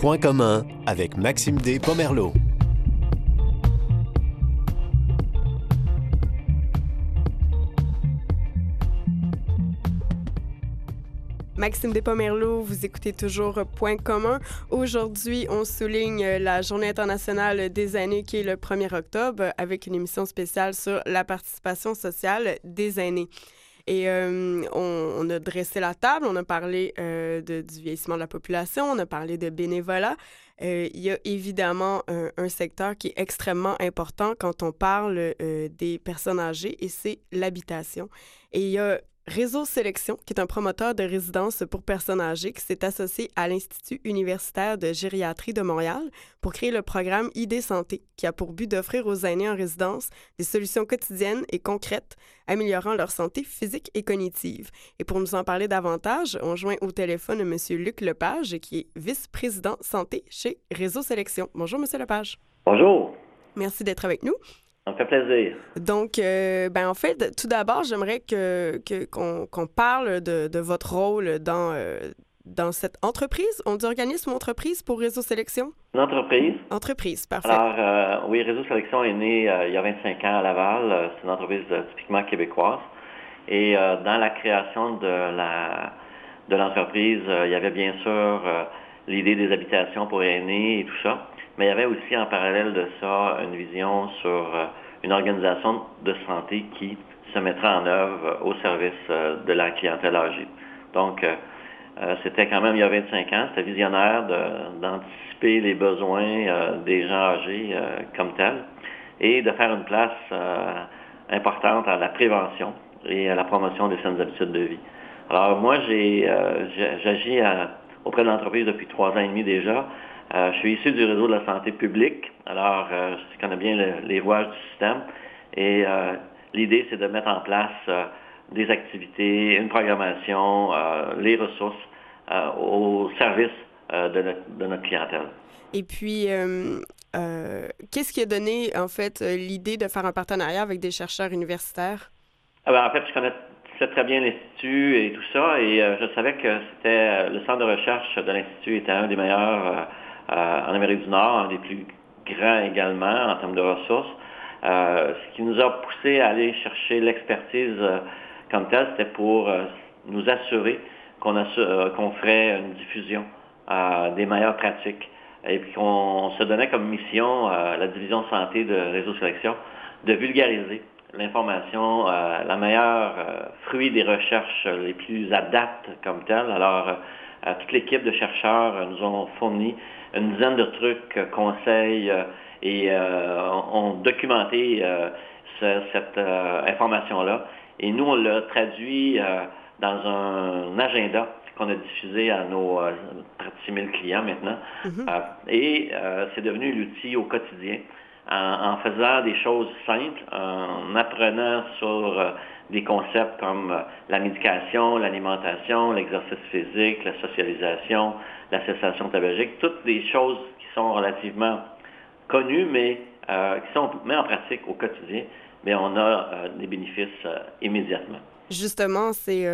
Point commun avec Maxime D. Pomerleau. Maxime Despomerleau, vous écoutez toujours Point commun. Aujourd'hui, on souligne la Journée internationale des aînés qui est le 1er octobre avec une émission spéciale sur la participation sociale des aînés. Et euh, on, a dressé la table, on a parlé euh, de, du vieillissement de la population, on a parlé de bénévolat. Euh, il y a évidemment un, un, secteur qui est extrêmement important quand on parle des personnes âgées et c'est l'habitation. Et il y a Réseau Sélection, qui est un promoteur de résidence pour personnes âgées, qui s'est associé à l'Institut universitaire de gériatrie de Montréal pour créer le programme ID Santé, qui a pour but d'offrir aux aînés en résidence des solutions quotidiennes et concrètes, améliorant leur santé physique et cognitive. Et pour nous en parler davantage, on joint au téléphone M. Luc Lepage, qui est vice-président santé chez Réseau Sélection. Bonjour, M. Lepage. Bonjour. Merci d'être avec nous. Ça me fait plaisir. Donc, euh, ben, en fait, tout d'abord, j'aimerais que, qu'on, parle de, de, votre rôle dans, euh, dans cette entreprise. On dit organisme ou entreprise pour Réseau Sélection? Une entreprise. Entreprise, parfait. Alors, euh, oui, Réseau Sélection est né il y a 25 ans à Laval. C'est une entreprise typiquement québécoise. Et dans la création de, la, de l'entreprise, il y avait bien sûr l'idée des habitations pour aînés et tout ça. Mais il y avait aussi en parallèle de ça une vision sur euh, une organisation de santé qui se mettra en œuvre au service euh, de la clientèle âgée. Donc, euh, c'était quand même il y a 25 ans, c'était visionnaire d'anticiper les besoins des gens âgés comme tels et de faire une place importante à la prévention et à la promotion des saines habitudes de vie. Alors moi, j'ai j'agis auprès de l'entreprise depuis trois ans et demi déjà je suis issu du réseau de la santé publique, alors euh, je connais bien les voies du système. Et euh, l'idée, c'est de mettre en place des activités, une programmation, les ressources au service de notre, clientèle. Et puis, qu'est-ce qui a donné, en fait, l'idée de faire un partenariat avec des chercheurs universitaires? Ah ben, en fait, je connais très bien l'Institut et tout ça, et je savais que c'était le centre de recherche de l'Institut était un des meilleurs euh, en Amérique du Nord, un des plus grands également en termes de ressources. Euh, ce qui nous a poussé à aller chercher l'expertise euh, comme telle, c'était pour nous assurer qu'on ferait une diffusion des meilleures pratiques et puis qu'on se donnait comme mission, la division santé de Réseau Sélection, de vulgariser l'information, la meilleure fruit des recherches les plus adaptes comme telle. Alors, toute l'équipe de chercheurs nous ont fourni une dizaine de trucs, euh, conseils euh, et euh, ont documenté cette information-là. Et nous, on l'a traduit dans un agenda qu'on a diffusé à nos 36 000 clients maintenant. Mm-hmm. et c'est devenu l'outil au quotidien en, faisant des choses simples, en apprenant sur des concepts comme la médication, l'alimentation, l'exercice physique, la socialisation, la cessation tabagique, toutes des choses qui sont relativement connues, mais euh, qui sont mises en pratique au quotidien, mais on a euh, des bénéfices euh, immédiatement. Justement, c'est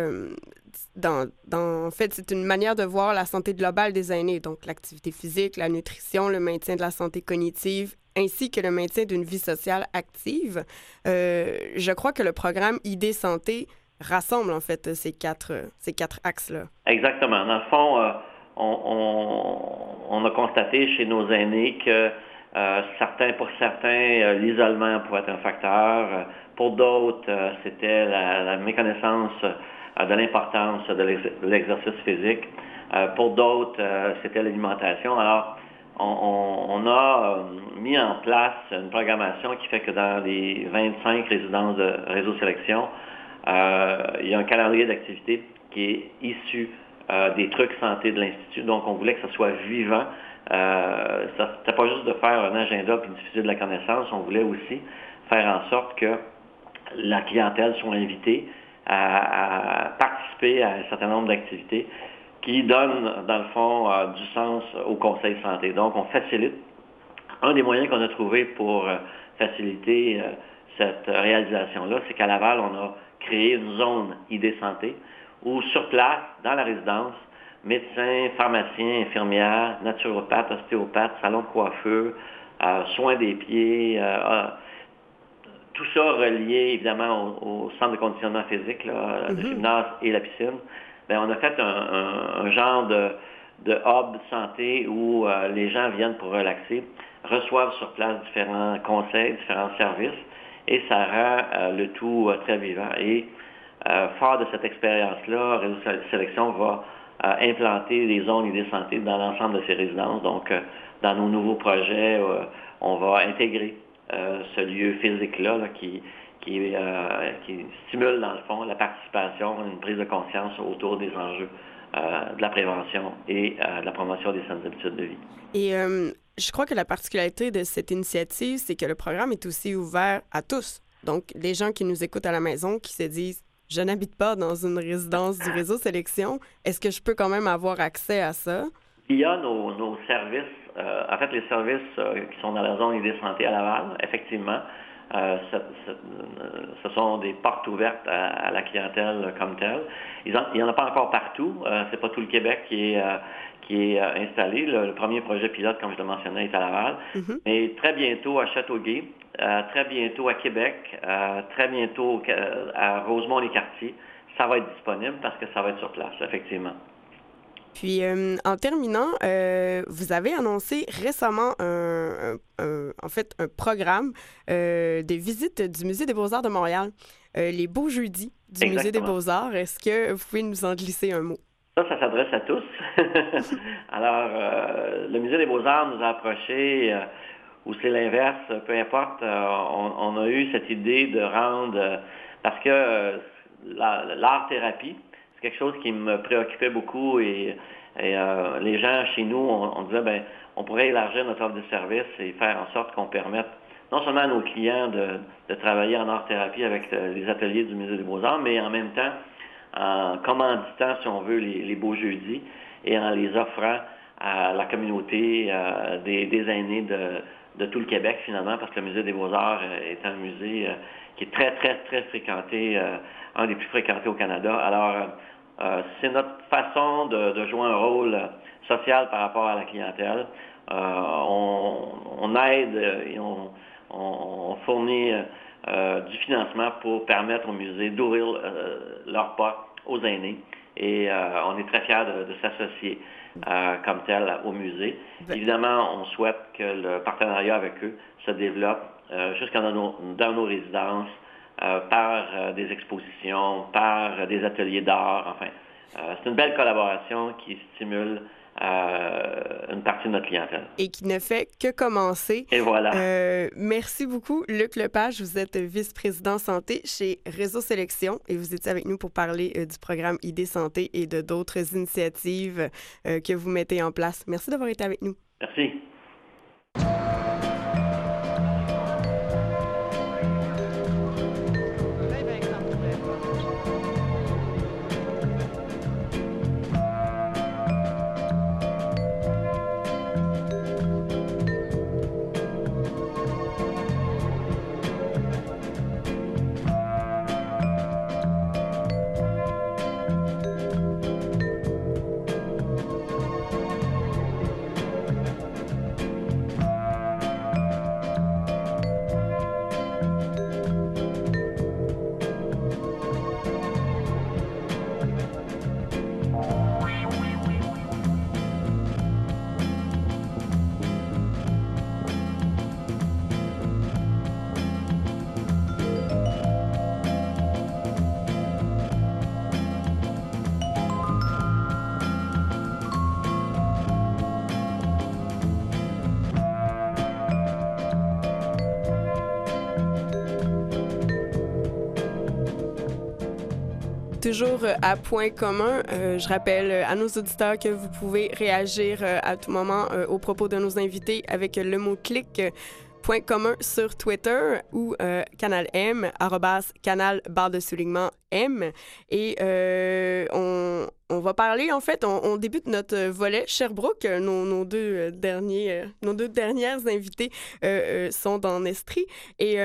en fait, c'est une manière de voir la santé globale des aînés, donc l'activité physique, la nutrition, le maintien de la santé cognitive, ainsi que le maintien d'une vie sociale active. je crois que le programme ID Santé rassemble en fait ces quatre, ces quatre axes-là. Exactement. Dans le fond, on, a constaté chez nos aînés que euh, certains, pour certains, euh, l'isolement pouvait être un facteur. Pour d'autres, euh, c'était la, méconnaissance de l'importance de l'exercice physique. pour d'autres, c'était l'alimentation. On, a mis en place une programmation qui fait que dans les 25 résidences de réseau sélection, il y a un calendrier d'activités qui est issu euh, des trucs santé de l'Institut. Donc, on voulait que ça soit vivant. Euh, ce n'était pas juste de faire un agenda puis diffuser de la connaissance. On voulait aussi faire en sorte que la clientèle soit invitée à, participer à un certain nombre d'activités qui donnent, dans le fond, euh, du sens au conseil santé. Donc, on facilite. Un des moyens qu'on a trouvé pour faciliter cette réalisation-là, c'est qu'à Laval, on a créé une zone ID santé où sur place, dans la résidence, médecins, pharmaciens, infirmières, naturopathes, ostéopathes, salons de coiffure, soins des pieds, tout ça relié évidemment au, centre de conditionnement physique, le mm-hmm. gymnase et la piscine. Bien, on a fait un, genre de, de, hub santé où les gens viennent pour relaxer, reçoivent sur place différents conseils, différents services, et ça rend le tout très vivant. Et euh, fort de cette expérience-là, Réseau Sélection va euh, implanter les zones idées santé dans l'ensemble de ces résidences. Donc, euh, dans nos nouveaux projets, on va intégrer ce lieu physique-là qui, qui, stimule, dans le fond, la participation, une prise de conscience autour des enjeux de la prévention et de la promotion des saines habitudes de vie. Et je crois que la particularité de cette initiative, c'est que le programme est aussi ouvert à tous. Donc, les gens qui nous écoutent à la maison, qui se disent je n'habite pas dans une résidence du réseau sélection. Est-ce que je peux quand même avoir accès à ça? Il y a nos, services, euh, en fait, les services euh, qui sont dans la zone idée santé à Laval, effectivement. Euh, ce, sont des portes ouvertes à, la clientèle comme telle. Il n'y en a pas encore partout. c'est pas tout le Québec qui est, qui est installé. Le, premier projet pilote, comme je le mentionnais, est à Laval. Mm-hmm. Mais très bientôt à Châteauguay, euh, très bientôt à Québec, euh, très bientôt à Rosemont-les-Quartiers. Ça va être disponible parce que ça va être sur place, effectivement. Puis, euh, en terminant, vous avez annoncé récemment un, en fait, un programme de visite du Musée des beaux-arts de Montréal, les Beaux Jeudis du Musée des beaux-arts. Est-ce que vous pouvez nous en glisser un mot? Ça, ça s'adresse à tous. Alors, le Musée des beaux-arts nous a approchés ou c'est l'inverse, peu importe, euh, on, a eu cette idée de rendre, euh, parce que euh, l'art-thérapie, c'est quelque chose qui me préoccupait beaucoup et, les gens chez nous, on, disait, ben, on pourrait élargir notre offre de service et faire en sorte qu'on permette non seulement à nos clients de, travailler en art-thérapie avec les ateliers du Musée des Beaux-Arts, mais en même temps en commanditant, si on veut, les, beaux jeudis et en les offrant à la communauté des, des aînés de, tout le Québec finalement, parce que le Musée des Beaux-Arts euh, est un musée euh, qui est très, très, très fréquenté, euh, un des plus fréquentés au Canada. Alors, c'est notre façon de, jouer un rôle social par rapport à la clientèle. on, aide et on, fournit du financement pour permettre au musée d'ouvrir leurs portes aux aînés. Et on est très fiers de s'associer. Euh, comme tel au musée. Ben- Évidemment, on souhaite que le partenariat avec eux se développe euh, jusqu'à dans nos, résidences, euh, par des expositions, par des ateliers d'art. Enfin, c'est une belle collaboration qui stimule euh, une partie de notre clientèle. Et qui ne fait que commencer. Et voilà. Euh, merci beaucoup, Luc Lepage. Vous êtes vice-président santé chez Réseau Sélection et vous étiez avec nous pour parler euh, du programme ID Santé et de d'autres initiatives que vous mettez en place. Merci d'avoir été avec nous. Merci. Toujours euh, à point commun. Euh, je rappelle à nos auditeurs que vous pouvez réagir euh, à tout moment au propos de nos invités avec le mot-clic point commun sur Twitter ou canal M, arrobas canal barre de soulignement M. Et on, on, va parler, en fait, on, débute notre volet Sherbrooke. Nos, nos deux, derniers, nos deux dernières invités sont dans Estrie. Et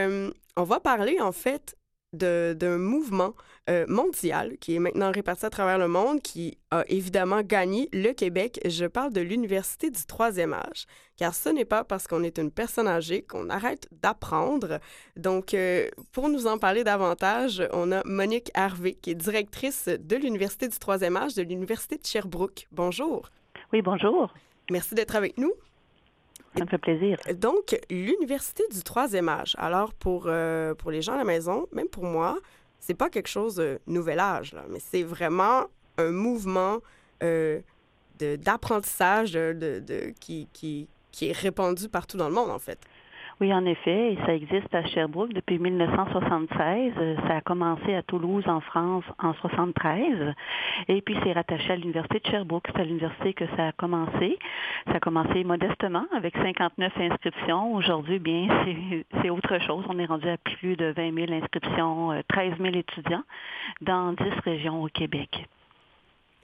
on va parler, en fait, d'un mouvement euh, mondial qui est maintenant réparti à travers le monde, qui a évidemment gagné le Québec. Je parle de l'Université du troisième âge, car ce n'est pas parce qu'on est une personne âgée qu'on arrête d'apprendre. Donc, euh, pour nous en parler davantage, on a Monique Harvey, qui est directrice de l'Université du troisième âge de l'Université de Sherbrooke. Bonjour. Oui, bonjour. Merci d'être avec nous. Ça me fait plaisir. Donc, l'Université du troisième âge. Alors, pour, euh, pour les gens à la maison, même pour moi, c'est pas quelque chose de nouvel âge, là, mais c'est vraiment un mouvement euh, d'apprentissage de, qui, qui, qui est répandu partout dans le monde, en fait. Oui, en effet, et ça existe à Sherbrooke depuis 1976. Euh, ça a commencé à Toulouse, en France, en 73. Et puis, c'est rattaché à l'Université de Sherbrooke. C'est à l'université que ça a commencé. Ça a commencé modestement avec 59 inscriptions. Aujourd'hui, bien, c'est autre chose. On est rendu à plus de 20 000 inscriptions, 13 euh, 000 étudiants dans 10 régions au Québec.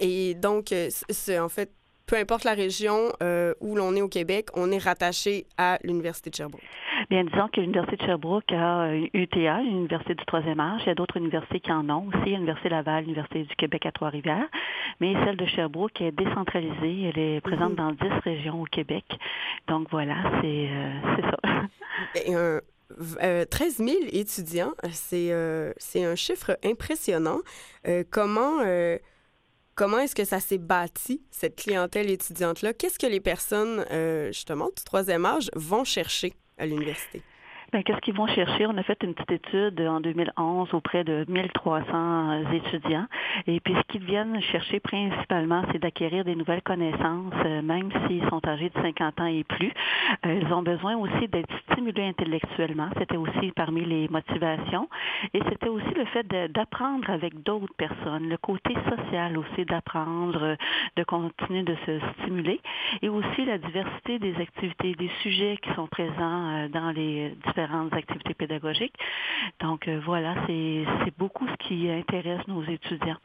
Et donc, euh, c'est en fait peu importe la région euh, où l'on est au Québec, on est rattaché à l'Université de Sherbrooke. Bien, disons que l'Université de Sherbrooke a UTA, l'Université du troisième âge. Il y a d'autres universités qui en ont aussi, l'Université Laval, l'Université du Québec à Trois-Rivières. Mais celle de Sherbrooke est décentralisée. Elle est présente mhm. dans dix régions au Québec. Donc voilà, c'est euh, ça. Et un... 13 000 étudiants, c'est euh, c'est un chiffre impressionnant. comment Comment est-ce que ça s'est bâti, cette clientèle étudiante-là? Qu'est-ce que les personnes, euh, justement, du troisième âge vont chercher à l'université? Ben, qu'est-ce qu'ils vont chercher? On a fait une petite étude en 2011 auprès de 1300 étudiants. Et puis, ce qu'ils viennent chercher principalement, c'est d'acquérir des nouvelles connaissances, euh, même s'ils sont âgés de 50 ans et plus. Euh, ils ont besoin aussi d'être stimulés intellectuellement. C'était aussi parmi les motivations. Et c'était aussi le fait d'apprendre avec d'autres personnes, le côté social aussi d'apprendre, de continuer de se stimuler. Et aussi la diversité des activités, des sujets qui sont présents euh, dans les différentes activités pédagogiques. Donc euh, voilà, c'est beaucoup ce qui intéresse nos étudiants.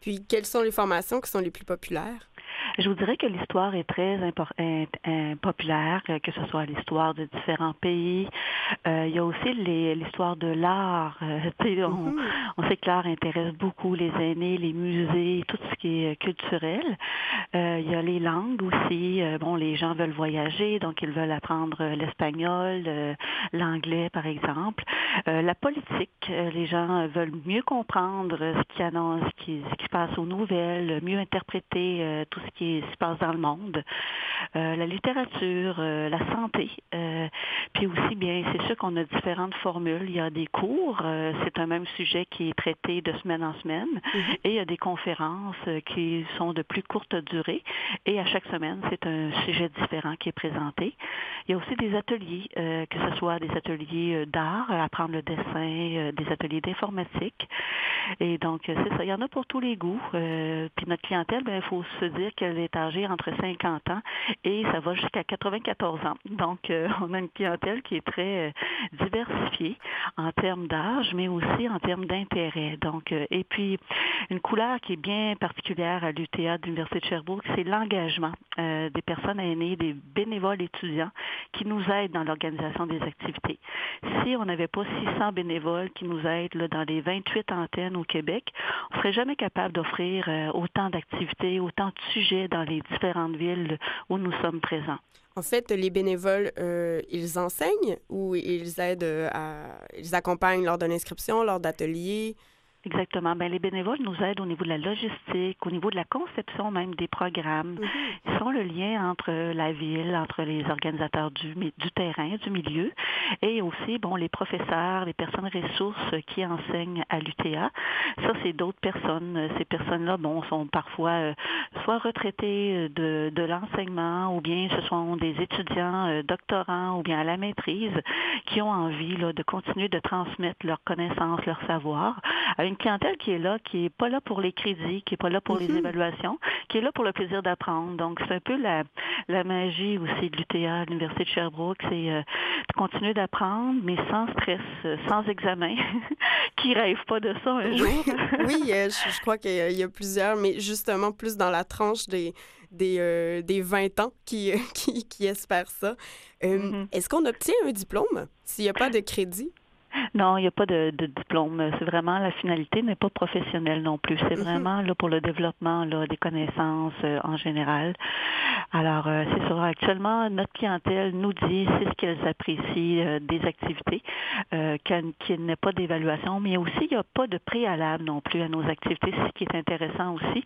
Puis, quelles sont les formations qui sont les plus populaires? Je vous dirais que l'histoire est très populaire, que ce soit l'histoire de différents pays. Euh, il y a aussi l'histoire de l'art. Euh, on, mm-hmm. on, sait que l'art intéresse beaucoup les aînés, les musées, tout ce qui est culturel. Euh, il y a les langues aussi. bon, les gens veulent voyager, donc ils veulent apprendre l'espagnol, l'anglais, par exemple. la politique, les gens veulent mieux comprendre ce qui annonce, ce qui, ce qui se passe aux nouvelles, mieux interpréter tout ce qui se passe dans le monde, euh, la littérature, euh, la santé, euh, puis aussi bien, c'est sûr qu'on a différentes formules. Il y a des cours, c'est un même sujet qui est traité de semaine en semaine, mm-hmm. et il y a des conférences qui sont de plus courte durée, et à chaque semaine, c'est un sujet différent qui est présenté. Il y a aussi des ateliers, que ce soit des ateliers d'art, apprendre le dessin, des ateliers d'informatique, et donc c'est ça. Il y en a pour tous les goûts. puis notre clientèle, ben, il faut se dire qu'elle est âgée entre 50 ans et ça va jusqu'à 94 ans. Donc, euh, on a une clientèle qui est très euh, diversifiée en termes d'âge, mais aussi en termes d'intérêt. Donc, euh, et puis, une couleur qui est bien particulière à l'UTA de l'Université de Sherbrooke, c'est l'engagement des personnes aînées, des bénévoles étudiants qui nous aident dans l'organisation des activités. Si on n'avait pas 600 bénévoles qui nous aident dans les 28 antennes au Québec, on ne serait jamais capable d'offrir autant d'activités, autant de sujets dans les différentes villes où nous sommes présents. En fait, les bénévoles, euh, ils enseignent ou ils aident euh, ils accompagnent lors de l'inscription, lors d'ateliers? Exactement. Ben, les bénévoles nous aident au niveau de la logistique, au niveau de la conception même des programmes. Mhm. Ils sont le lien entre la ville, entre les organisateurs du, du terrain, du milieu, et aussi, bon, les professeurs, les personnes ressources qui enseignent à l'UTA. Ça, c'est d'autres personnes. Ces personnes-là, bon, sont parfois euh, soit retraités de, de l'enseignement, ou bien ce sont des étudiants euh, doctorants, ou bien à la maîtrise, qui ont envie là, de continuer de transmettre leurs connaissances, leur savoir une clientèle qui est là, qui n'est pas là pour les crédits, qui n'est pas là pour les mhm. évaluations, qui est là pour le plaisir d'apprendre. Donc, c'est un peu la, la magie aussi de l'UTA, l'Université de Sherbrooke, c'est euh, de continuer d'apprendre, mais sans stress, euh, sans examen. qui rêve pas de ça un jour? oui, euh, je, crois qu'il y, a plusieurs, mais justement plus dans la tranche des, des, des 20 ans qui, qui, qui espèrent ça. Mhm. Est-ce qu'on obtient un diplôme s'il n'y a pas de crédit? Non, il n'y a pas de, diplôme. C'est vraiment la finalité n'est pas professionnelle non plus. C'est mhm. vraiment là pour le développement là, des connaissances euh, en général. Alors, euh, c'est ça. Actuellement, notre clientèle nous dit c'est ce qu'elles apprécient euh, des activités, qu'il n'y ait pas d'évaluation, mais aussi il n'y a pas de préalable non plus à nos activités, ce qui est intéressant aussi.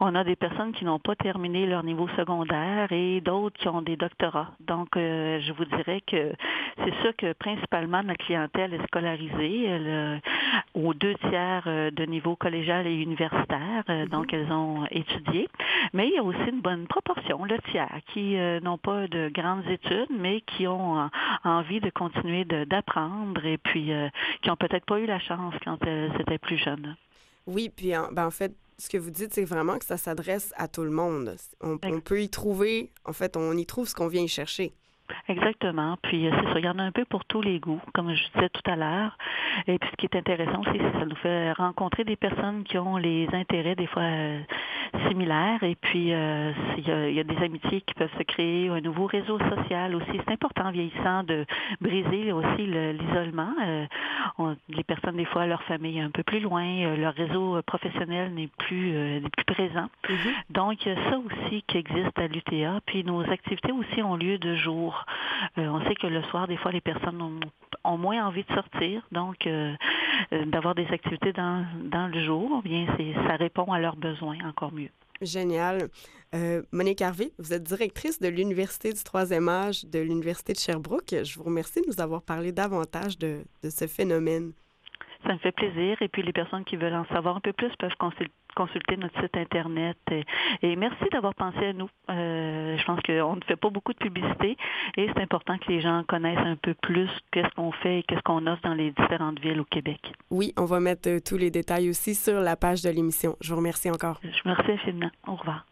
On a des personnes qui n'ont pas terminé leur niveau secondaire et d'autres qui ont des doctorats. Donc, je vous dirais que c'est ça que principalement notre clientèle est scolarisée elle, aux deux tiers euh, de niveau collégial et universitaire, euh, donc mhm. elles ont étudié. Mais il y a aussi une bonne proportion, le tiers, qui euh, n'ont pas de grandes études, mais qui ont envie de continuer d'apprendre et puis qui n'ont peut-être pas eu la chance quand elles étaient plus jeunes. Oui, puis en, ben, en fait, ce que vous dites, c'est vraiment que ça s'adresse à tout le monde. On, on, peut y trouver, en fait, on y trouve ce qu'on vient y chercher. Exactement. Puis euh, c'est ça, il y en a un peu pour tous les goûts, comme je disais tout à l'heure. Et puis ce qui est intéressant aussi, c'est que ça nous fait rencontrer des personnes qui ont les intérêts des fois euh, similaires. Et puis euh, il, y a, des amitiés qui peuvent se créer, un nouveau réseau social aussi. C'est important vieillissant de briser aussi l'isolement. les personnes des fois, leur famille est un peu plus loin, leur réseau professionnel n'est plus, plus présent. Donc il y a ça aussi qui existe à l'UTA. Puis nos activités aussi ont lieu de jour. Euh, on sait que le soir, des fois, les personnes ont, moins envie de sortir, donc euh, euh, d'avoir des activités dans, le jour, bien, ça répond à leurs besoins encore mieux. Génial. Monique Harvey, vous êtes directrice de l'Université du troisième âge de l'Université de Sherbrooke. Je vous remercie de nous avoir parlé davantage de, de ce phénomène. Ça me fait plaisir. Et puis les personnes qui veulent en savoir un peu plus peuvent consulter notre site Internet. Et, merci d'avoir pensé à nous. Euh, je pense qu'on ne fait pas beaucoup de publicité et c'est important que les gens connaissent un peu plus qu'est-ce qu'on fait et qu'est-ce qu'on offre dans les différentes villes au Québec. Oui, on va mettre euh, tous les détails aussi sur la page de l'émission. Je vous remercie encore. Je vous remercie infiniment. Au revoir.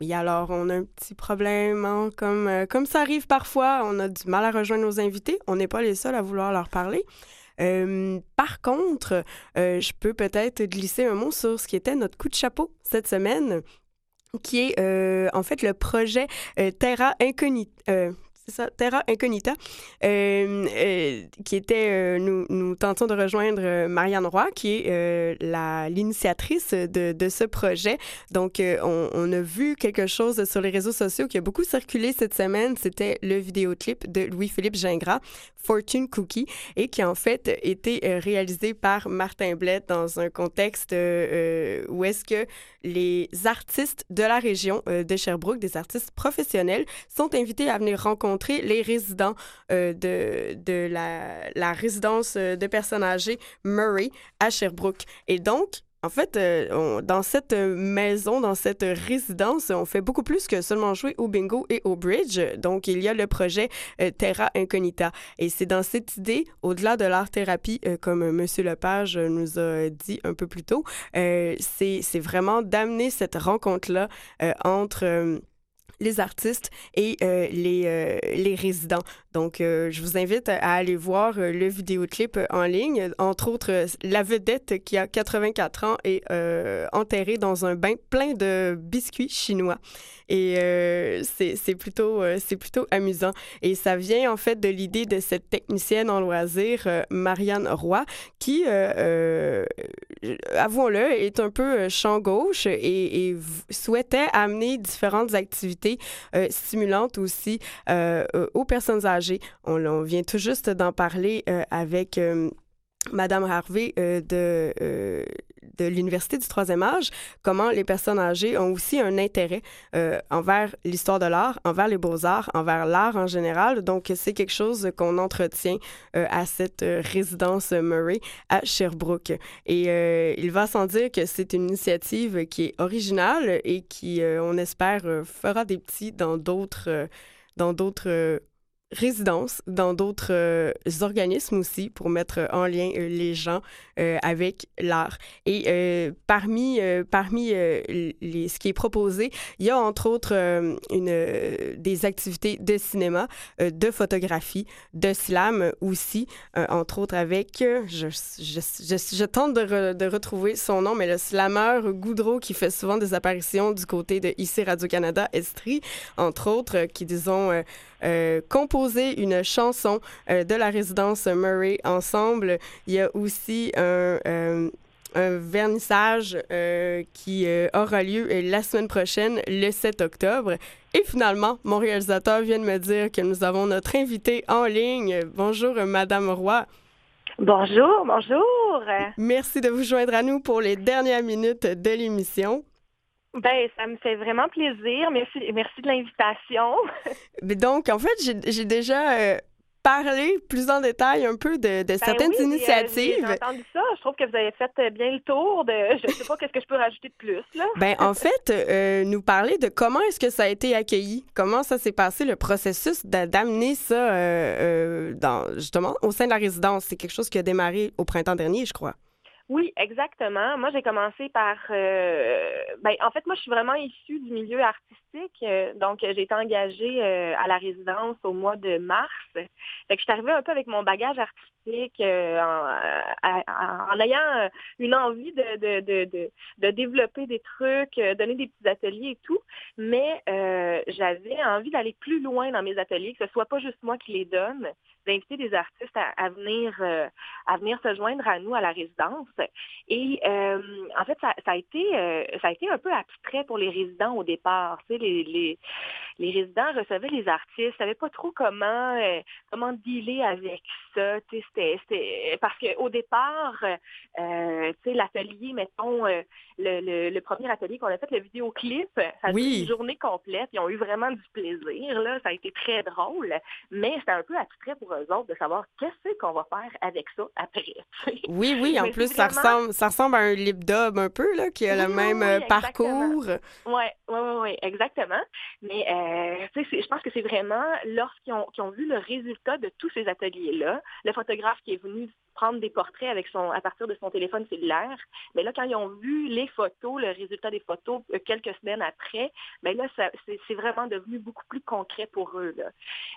Oui, alors on a un petit problème, hein, comme, euh, comme ça arrive parfois, on a du mal à rejoindre nos invités, on n'est pas les seuls à vouloir leur parler. Euh, par contre, euh, je peux peut-être glisser un mot sur ce qui était notre coup de chapeau cette semaine, qui est en fait le projet Terra Incognita c'est ça, Terra Incognita, euh, euh, qui était, euh, nous, nous tentions de rejoindre Marianne Roy, qui est la, l'initiatrice de, ce projet. Donc, on, a vu quelque chose sur les réseaux sociaux qui a beaucoup circulé cette semaine. C'était le vidéoclip de Louis-Philippe Gingras, Fortune Cookie, et qui en fait été réalisé par Martin Blett dans un contexte où est-ce que les artistes de la région de Sherbrooke, des artistes professionnels, sont invités à venir rencontrer les résidents euh, de, la, résidence euh, de personnes âgées Murray à Sherbrooke. Et donc, en fait, euh, dans cette maison, dans cette résidence, on fait beaucoup plus que seulement jouer au bingo et au bridge. Donc, il y a le projet Terra Incognita. Et c'est dans cette idée, au-delà de l'art-thérapie, comme M. Lepage nous a dit un peu plus tôt, c'est vraiment d'amener cette rencontre-là entre les artistes et euh, les, euh, les résidents. Donc, euh, je vous invite à aller voir le vidéoclip en ligne. Entre autres, la vedette qui a 84 ans est enterrée dans un bain plein de biscuits chinois. Et c'est plutôt, plutôt amusant. Et ça vient en fait de l'idée de cette technicienne en loisirs, Marianne Roy, qui, avouons-le, est un peu champ gauche et, souhaitait amener différentes activités euh, stimulante aussi euh, aux personnes âgées. On, vient tout juste d'en parler euh, avec Madame Harvey de de l'Université du troisième âge, comment les personnes âgées ont aussi un intérêt envers l'histoire de l'art, envers les beaux-arts, envers l'art en général. Donc, c'est quelque chose qu'on entretient à cette résidence Murray à Sherbrooke. Et il va sans dire que c'est une initiative qui est originale et qui, on espère, fera des petits dans d'autres dans d'autres résidences dans d'autres euh, organismes aussi pour mettre en lien euh, les gens euh, avec l'art. Et parmi, parmi ce qui est proposé, il y a entre autres une, des activités de cinéma, de photographie, de slam aussi, entre autres avec, je, je, je, tente de, de, retrouver son nom, mais le slammer Goudreau qui fait souvent des apparitions du côté de ici Radio-Canada, Estrie, entre autres, qui disons euh, composer une chanson euh, de la résidence Murray ensemble. Il y a aussi un euh, un vernissage qui aura lieu la semaine prochaine, le 7 octobre. Et finalement, mon réalisateur vient de me dire que nous avons notre invité en ligne. Bonjour, Madame Roy. Bonjour, bonjour. Merci de vous joindre à nous pour les dernières minutes de l'émission. Ben, ça me fait vraiment plaisir. Merci, merci de l'invitation. Donc, en fait, j'ai déjà euh, parlé plus en détail un peu de, ben certaines oui, initiatives. J'ai entendu ça. Je trouve que vous avez fait euh, bien le tour de. Je ne sais pas qu'est-ce que je peux rajouter de plus. Là. Ben, en fait, euh, nous parler de comment est-ce que ça a été accueilli, comment ça s'est passé le processus d'amener ça dans, justement au sein de la résidence? C'est quelque chose qui a démarré au printemps dernier, je crois. Oui, exactement. Moi, j'ai commencé par... Euh, ben, en fait, moi, je suis vraiment issue du milieu artistique. Euh, donc, j'ai été engagée euh, à la résidence au mois de mars. Fait que je suis arrivée un peu avec mon bagage artistique en, en, ayant une envie de, de, de, de, développer des trucs, donner des petits ateliers et tout. Mais j'avais envie d'aller plus loin dans mes ateliers, que ce soit pas juste moi qui les donne, d'inviter des artistes à, venir euh, à venir se joindre à nous à la résidence. Et euh, en fait, ça, a été euh, ça a été un peu abstrait pour les résidents au départ. Tu sais, les, les, les résidents recevaient les artistes, savaient pas trop comment comment dealer avec ça. Tu sais, c'était parce qu'au départ, tu sais, l'atelier, mettons le, le, premier atelier qu'on a fait, le vidéoclip, ça a été une journée complète. Ils ont eu vraiment du plaisir là, ça a été très drôle, mais c'était un peu abstrait pour eux autres de savoir qu'est-ce qu'on va faire avec ça après. Oui, oui, en plus, ça, ressemble, ça ressemble à un lip dub un peu, là, qui a le même euh, parcours. Oui, oui, oui, exactement. Mais euh, je pense que c'est vraiment lorsqu'ils ont, ont, vu le résultat de tous ces ateliers-là, le photographe qui est venu prendre des portraits avec son, à partir de son téléphone cellulaire. Mais là, quand ils ont vu les photos, le résultat des photos euh, quelques semaines après, mais là, c'est vraiment devenu beaucoup plus concret pour eux.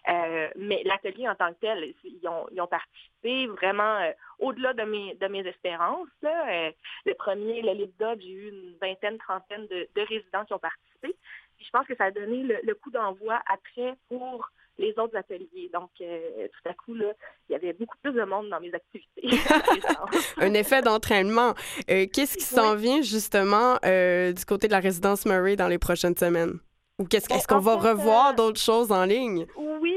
Euh, mais l'atelier en tant que tel, ils ont, participé vraiment euh, au-delà de mes, de mes espérances. le premier, le Lip j'ai eu une vingtaine, trentaine de, résidents qui ont participé. je pense que ça a donné le coup d'envoi après pour les autres ateliers. Donc, euh, tout à coup, là, il y avait beaucoup plus de monde dans mes activités. Un effet d'entraînement. Euh, qu'est-ce qui s'en vient justement euh, du côté de la résidence Murray dans les prochaines semaines? Ou qu'est-ce ben, est-ce qu'on va revoir d'autres choses en ligne? Oui,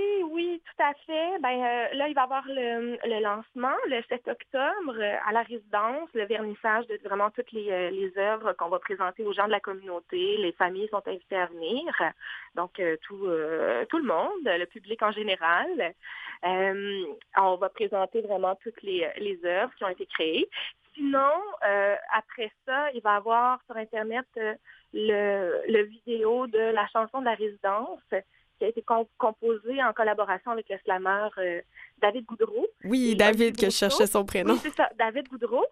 tout à fait. Ben, euh, là, il va y avoir le, lancement le 7 octobre euh, à la résidence, le vernissage de vraiment toutes les, euh, les œuvres qu'on va présenter aux gens de la communauté. Les familles sont invitées à venir, donc tout, tout le monde, le public en général. on va présenter vraiment toutes les, les œuvres qui ont été créées. Sinon, après ça, il va y avoir sur Internet le, le vidéo de la chanson de la résidence qui a été composé en collaboration avec le slammer euh, David Goudreau. Oui, David, que je cherchais son prénom. Oui, c'est ça, David Goudreau,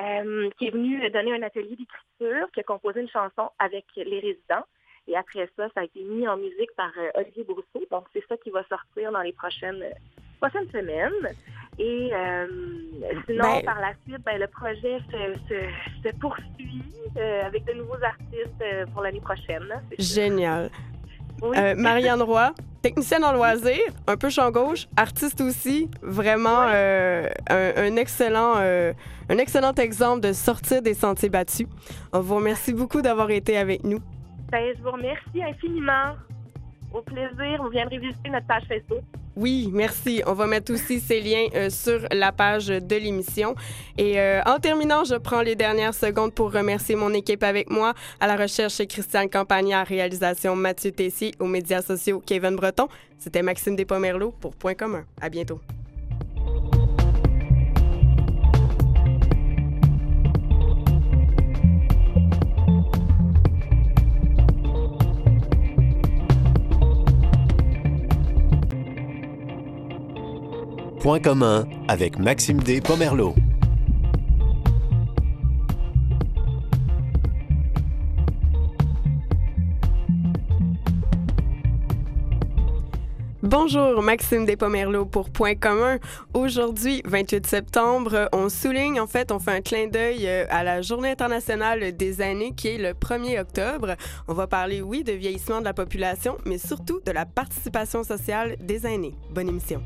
euh, qui est venu donner un atelier d'écriture, qui a composé une chanson avec les résidents. Et après ça, ça a été mis en musique par euh, Olivier Brousseau. Donc, c'est ça qui va sortir dans les prochaines, prochaines semaines. Et sinon, ben par la suite, ben, le projet se, se poursuit avec de nouveaux artistes pour l'année prochaine. Génial. Euh, Marianne Roy, technicienne en loisirs, un peu champ gauche, artiste aussi, vraiment euh, un, excellent, euh, un excellent exemple de sortir des sentiers battus. On vous remercie beaucoup d'avoir été avec nous. Ben, je vous remercie infiniment. Au plaisir, vous viendrez visiter notre page Facebook. Oui, merci. On va mettre aussi ces liens euh, sur la page de l'émission. Et euh, en terminant, je prends les dernières secondes pour remercier mon équipe avec moi. À la recherche, Christiane Campagnard, réalisation Mathieu Tessier, aux médias sociaux, Kevin Breton. C'était Maxime Despomerleau pour Point commun. À bientôt. Point commun avec Maxime D. Bonjour, Maxime Despomerleau pour Point commun. Aujourd'hui, 28 septembre, on souligne, en fait, on fait un clin d'œil euh, à la Journée internationale des années qui est le 1er octobre. On va parler, oui, de vieillissement de la population, mais surtout de la participation sociale des aînés. Bonne émission.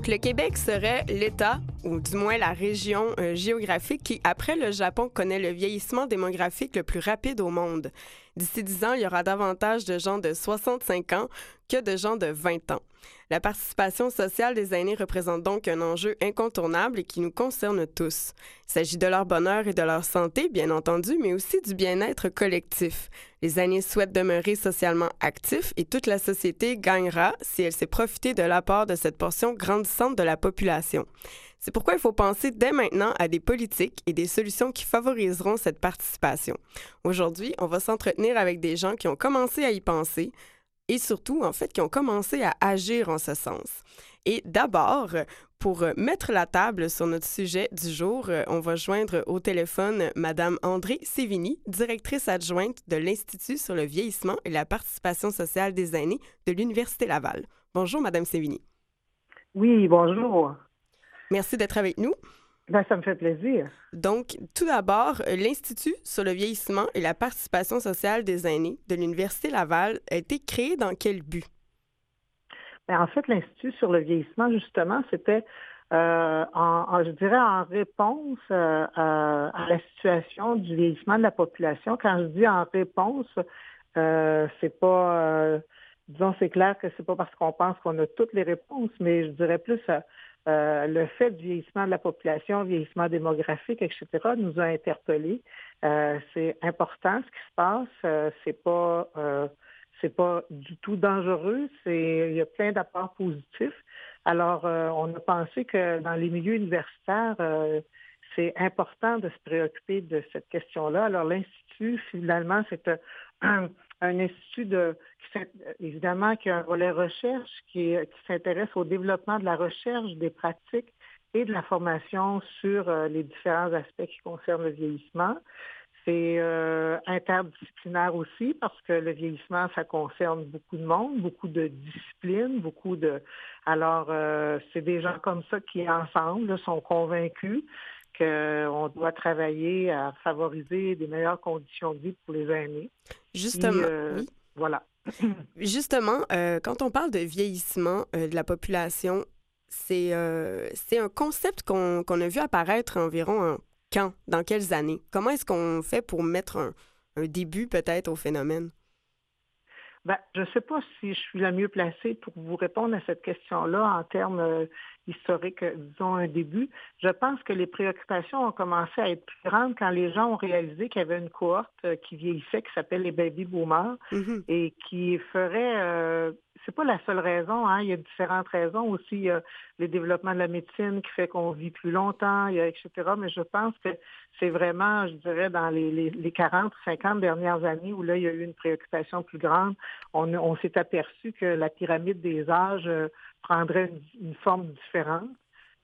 Le Québec serait l'État, ou du moins la région euh, géographique qui, après le Japon, connaît le vieillissement démographique le plus rapide au monde. D'ici 10 ans, il y aura davantage de gens de 65 ans que de gens de 20 ans. La participation sociale des aînés représente donc un enjeu incontournable et qui nous concerne tous. Il s'agit de leur bonheur et de leur santé, bien entendu, mais aussi du bien-être collectif. Les aînés souhaitent demeurer socialement actifs et toute la société gagnera si elle sait profiter de l'apport de cette portion grandissante de la population. C'est pourquoi il faut penser dès maintenant à des politiques et des solutions qui favoriseront cette participation. Aujourd'hui, on va s'entretenir avec des gens qui ont commencé à y penser et surtout, en fait, qui ont commencé à agir en ce sens. Et d'abord, pour mettre la table sur notre sujet du jour, on va joindre au téléphone Madame André Sévigny, directrice adjointe de l'Institut sur le vieillissement et la participation sociale des aînés de l'Université Laval. Bonjour, Madame Sévigny. Oui, bonjour. Merci d'être avec nous. Ben, ça me fait plaisir. Donc, tout d'abord, l'Institut sur le vieillissement et la participation sociale des aînés de l'Université Laval a été créé dans quel but? Ben, en fait, l'Institut sur le vieillissement, justement, c'était, euh, en, je dirais, en réponse euh, à la situation du vieillissement de la population. Quand je dis en réponse, euh, c'est pas, disons, c'est clair que c'est pas parce qu'on pense qu'on a toutes les réponses, mais je dirais plus euh, le fait du vieillissement de la population, vieillissement démographique, etc., nous a interpellés. Euh, c'est important ce qui se passe. Euh, c'est pas c'est pas du tout dangereux. C'est il y a plein d'apports positifs. Alors, on a pensé que dans les milieux universitaires, c'est important de se préoccuper de cette question-là. Alors, l'Institut, finalement, c'est un, un institut de, qui, évidemment qui a un volet recherche qui, qui s'intéresse au développement de la recherche, des pratiques et de la formation sur euh, les différents aspects qui concernent le vieillissement. C'est euh, interdisciplinaire aussi parce que le vieillissement, ça concerne beaucoup de monde, beaucoup de disciplines, beaucoup de... Alors, euh, c'est des gens comme ça qui, ensemble, sont convaincus qu'on doit travailler à favoriser des meilleures conditions de vie pour les aînés. Justement, euh, Voilà. Justement, euh, quand on parle de vieillissement euh, de la population, c'est un concept qu'on a vu apparaître environ quand, dans quelles années? Comment est-ce qu'on fait pour mettre un, un début peut-être au phénomène? Ben, je ne sais pas si je suis la mieux placée pour vous répondre à cette question-là en termes historique, disons, un début. Je pense que les préoccupations ont commencé à être plus grandes quand les gens ont réalisé qu'il y avait une cohorte euh, qui vieillissait, qui s'appelle les baby boomers, mm-hmm. et qui ferait euh, c'est pas la seule raison. Hein. Il y a différentes raisons aussi. A le développement de la médecine qui fait qu'on vit plus longtemps, etc. Mais je pense que c'est vraiment, je dirais, dans les, les, les 40, 50 dernières années où là, il y a eu une préoccupation plus grande. On, on s'est aperçu que la pyramide des âges euh, prendrait une, forme différente.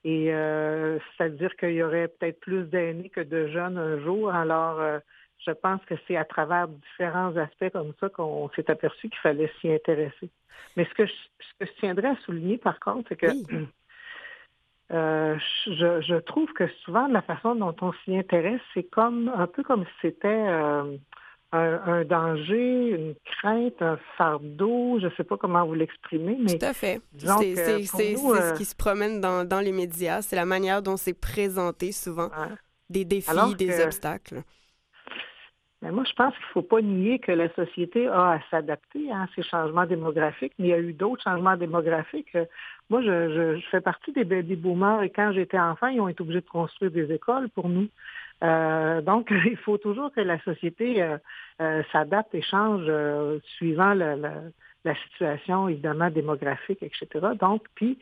Et euh, c'est-à-dire qu'il y aurait peut-être plus d'aînés que de jeunes un jour. Alors, euh, je pense que c'est à travers différents aspects comme ça qu'on s'est aperçu qu'il fallait s'y intéresser. Mais ce que, je, ce que je tiendrais à souligner, par contre, c'est que euh, je, je, trouve que souvent, la façon dont on s'y intéresse, c'est comme un peu comme si c'était euh, un, danger, une crainte, un fardeau, je ne sais pas comment vous l'exprimer, mais... Tout à fait. C'est ce euh, qui se promène dans, dans les médias, c'est la manière dont c'est présenté souvent, des défis, des obstacles. Mais moi, je pense qu'il ne faut pas nier que la société a à s'adapter à ces changements démographiques, mais il y a eu d'autres changements démographiques. Moi, je, fais partie des baby boomers et quand j'étais enfant, ils ont été obligés de construire des écoles pour nous. Euh, donc, il faut toujours que la société euh, euh, s'adapte et change suivant la, situation, évidemment, démographique, etc. Donc, puis,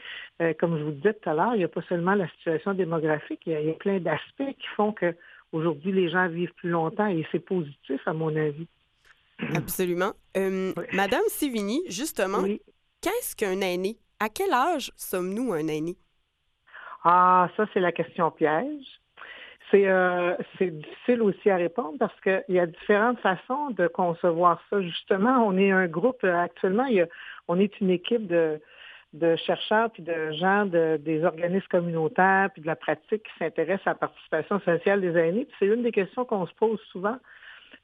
comme je vous disais tout à l'heure, il n'y a pas seulement la situation démographique, il y a plein d'aspects qui font que Aujourd'hui, les gens vivent plus longtemps et c'est positif, à mon avis. Absolument. Euh, Madame Sivini, justement, qu'est-ce qu'un aîné? À quel âge sommes-nous un aîné? Ah, ça, c'est la question piège. C'est euh, difficile aussi à répondre parce qu'il y a différentes façons de concevoir ça. Justement, on est un groupe, euh, actuellement, on est une équipe de, de chercheurs puis de gens de, des organismes communautaires puis de la pratique qui s'intéressent à la participation sociale des aînés. c'est une des questions qu'on se pose souvent.